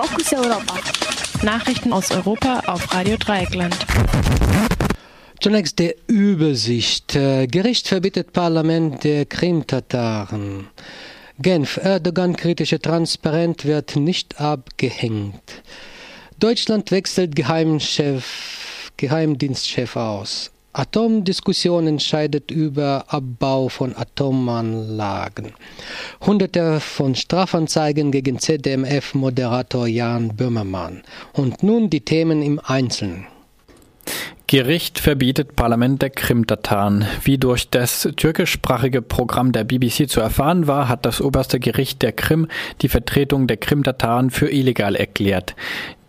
Fokus Europa. Nachrichten aus Europa auf Radio Dreieckland. Zunächst der Übersicht. Äh, Gericht verbietet Parlament der Krim-Tataren. Genf, Erdogan-kritische Transparent wird nicht abgehängt. Deutschland wechselt Geheimchef, Geheimdienstchef aus. Atomdiskussion entscheidet über Abbau von Atomanlagen. Hunderte von Strafanzeigen gegen ZDMF-Moderator Jan Böhmermann. Und nun die Themen im Einzelnen. Gericht verbietet Parlament der Krim-Tataren. Wie durch das türkischsprachige Programm der BBC zu erfahren war, hat das oberste Gericht der Krim die Vertretung der Krim-Tataren für illegal erklärt.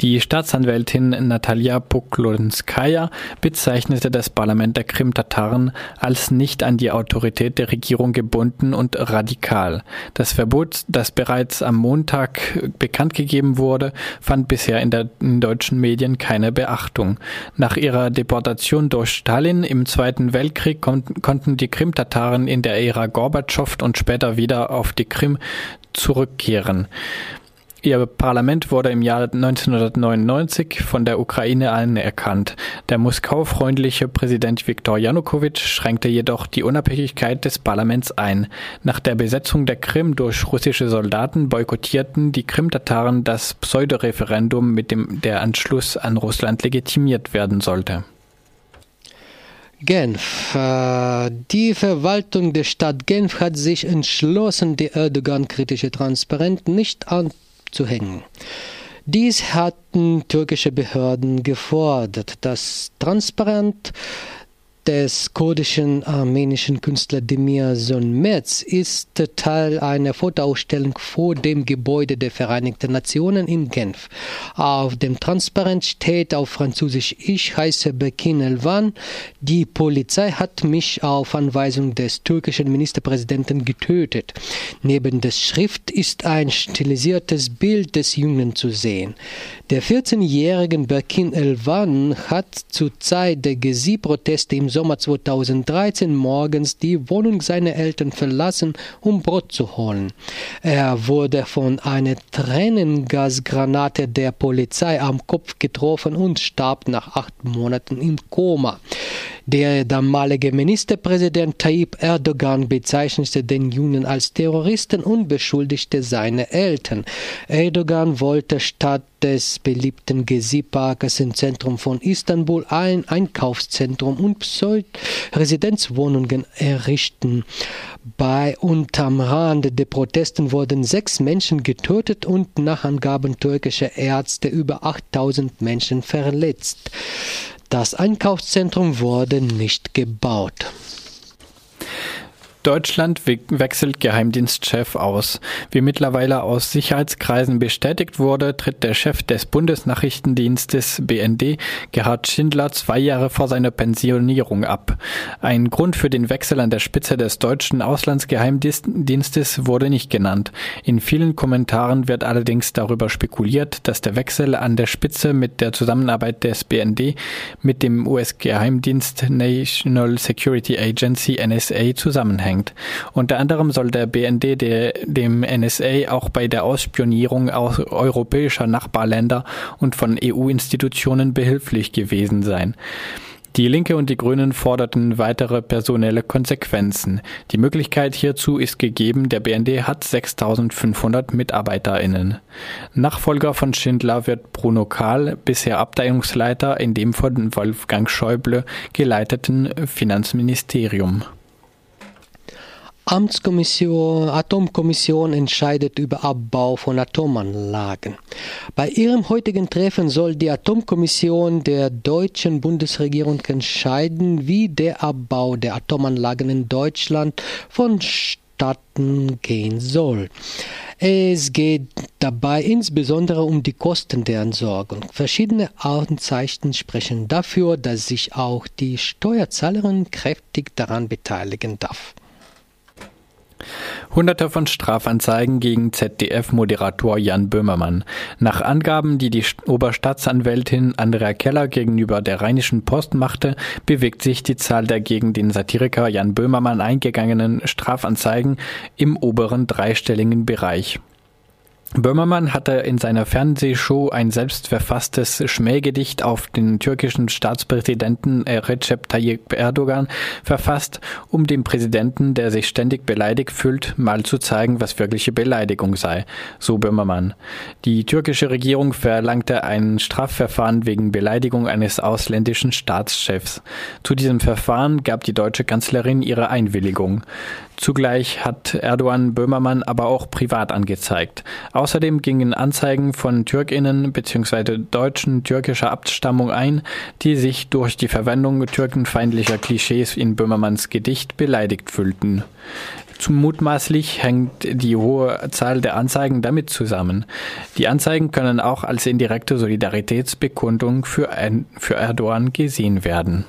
Die Staatsanwältin Natalia Poklonskaya bezeichnete das Parlament der Krim-Tataren als nicht an die Autorität der Regierung gebunden und radikal. Das Verbot, das bereits am Montag bekannt gegeben wurde, fand bisher in, der, in deutschen Medien keine Beachtung. Nach ihrer Deportation durch Stalin im Zweiten Weltkrieg kon konnten die Krim-Tataren in der Ära Gorbatschow und später wieder auf die Krim zurückkehren. Ihr Parlament wurde im Jahr 1999 von der Ukraine anerkannt. Der Moskau-freundliche Präsident Viktor Janukowitsch schränkte jedoch die Unabhängigkeit des Parlaments ein. Nach der Besetzung der Krim durch russische Soldaten boykottierten die Krim-Tataren das Pseudoreferendum, mit dem der Anschluss an Russland legitimiert werden sollte. Genf. Äh, die Verwaltung der Stadt Genf hat sich entschlossen, die Erdogan-kritische Transparenz nicht anzunehmen zu hängen. Dies hatten türkische Behörden gefordert. Das transparent des kurdischen armenischen Künstlers Demir Sonmetz ist Teil einer Fotoausstellung vor dem Gebäude der Vereinigten Nationen in Genf. Auf dem Transparent steht auf Französisch Ich heiße Bekin Elvan. Die Polizei hat mich auf Anweisung des türkischen Ministerpräsidenten getötet. Neben der Schrift ist ein stilisiertes Bild des Jungen zu sehen. Der 14-jährige Bekin Elvan hat zur Zeit der Gezi-Proteste im Sommer 2013 morgens die Wohnung seiner Eltern verlassen, um Brot zu holen. Er wurde von einer Tränengasgranate der Polizei am Kopf getroffen und starb nach acht Monaten im Koma. Der damalige Ministerpräsident Tayyip Erdogan bezeichnete den Jungen als Terroristen und beschuldigte seine Eltern. Erdogan wollte statt des beliebten Gezi-Parkes im Zentrum von Istanbul ein Einkaufszentrum und Residenzwohnungen errichten. Bei und am Rande der Protesten wurden sechs Menschen getötet und nach Angaben türkischer Ärzte über 8000 Menschen verletzt. Das Einkaufszentrum wurde nicht gebaut. Deutschland wechselt Geheimdienstchef aus. Wie mittlerweile aus Sicherheitskreisen bestätigt wurde, tritt der Chef des Bundesnachrichtendienstes BND, Gerhard Schindler, zwei Jahre vor seiner Pensionierung ab. Ein Grund für den Wechsel an der Spitze des deutschen Auslandsgeheimdienstes wurde nicht genannt. In vielen Kommentaren wird allerdings darüber spekuliert, dass der Wechsel an der Spitze mit der Zusammenarbeit des BND mit dem US-Geheimdienst National Security Agency NSA zusammenhängt abhängt. Unter anderem soll der BND der, dem NSA auch bei der Ausspionierung aus europäischer Nachbarländer und von EU-Institutionen behilflich gewesen sein. Die Linke und die Grünen forderten weitere personelle Konsequenzen. Die Möglichkeit hierzu ist gegeben, der BND hat 6500 MitarbeiterInnen. Nachfolger von Schindler wird Bruno Kahl, bisher Abteilungsleiter in dem von Wolfgang Schäuble geleiteten Finanzministerium. Amtskommission, Atomkommission entscheidet über Abbau von Atomanlagen. Bei ihrem heutigen Treffen soll die Atomkommission der deutschen Bundesregierung entscheiden, wie der Abbau der Atomanlagen in Deutschland vonstatten gehen soll. Es geht dabei insbesondere um die Kosten der Entsorgung. Verschiedene Anzeichen sprechen dafür, dass sich auch die Steuerzahlerin kräftig daran beteiligen darf. Hunderte von Strafanzeigen gegen ZDF-Moderator Jan Böhmermann. Nach Angaben, die die Oberstaatsanwältin Andrea Keller gegenüber der Rheinischen Post machte, bewegt sich die Zahl der gegen den Satiriker Jan Böhmermann eingegangenen Strafanzeigen im oberen dreistelligen Bereich. Böhmermann hatte in seiner Fernsehshow ein selbstverfasstes Schmähgedicht auf den türkischen Staatspräsidenten Recep Tayyip Erdogan verfasst, um dem Präsidenten, der sich ständig beleidigt fühlt, mal zu zeigen, was wirkliche Beleidigung sei, so Böhmermann. Die türkische Regierung verlangte ein Strafverfahren wegen Beleidigung eines ausländischen Staatschefs. Zu diesem Verfahren gab die deutsche Kanzlerin ihre Einwilligung. Zugleich hat Erdogan Böhmermann aber auch privat angezeigt. Außerdem gingen Anzeigen von Türkinnen bzw. Deutschen türkischer Abstammung ein, die sich durch die Verwendung türkenfeindlicher Klischees in Böhmermanns Gedicht beleidigt fühlten. Zum mutmaßlich hängt die hohe Zahl der Anzeigen damit zusammen. Die Anzeigen können auch als indirekte Solidaritätsbekundung für, für Erdogan gesehen werden.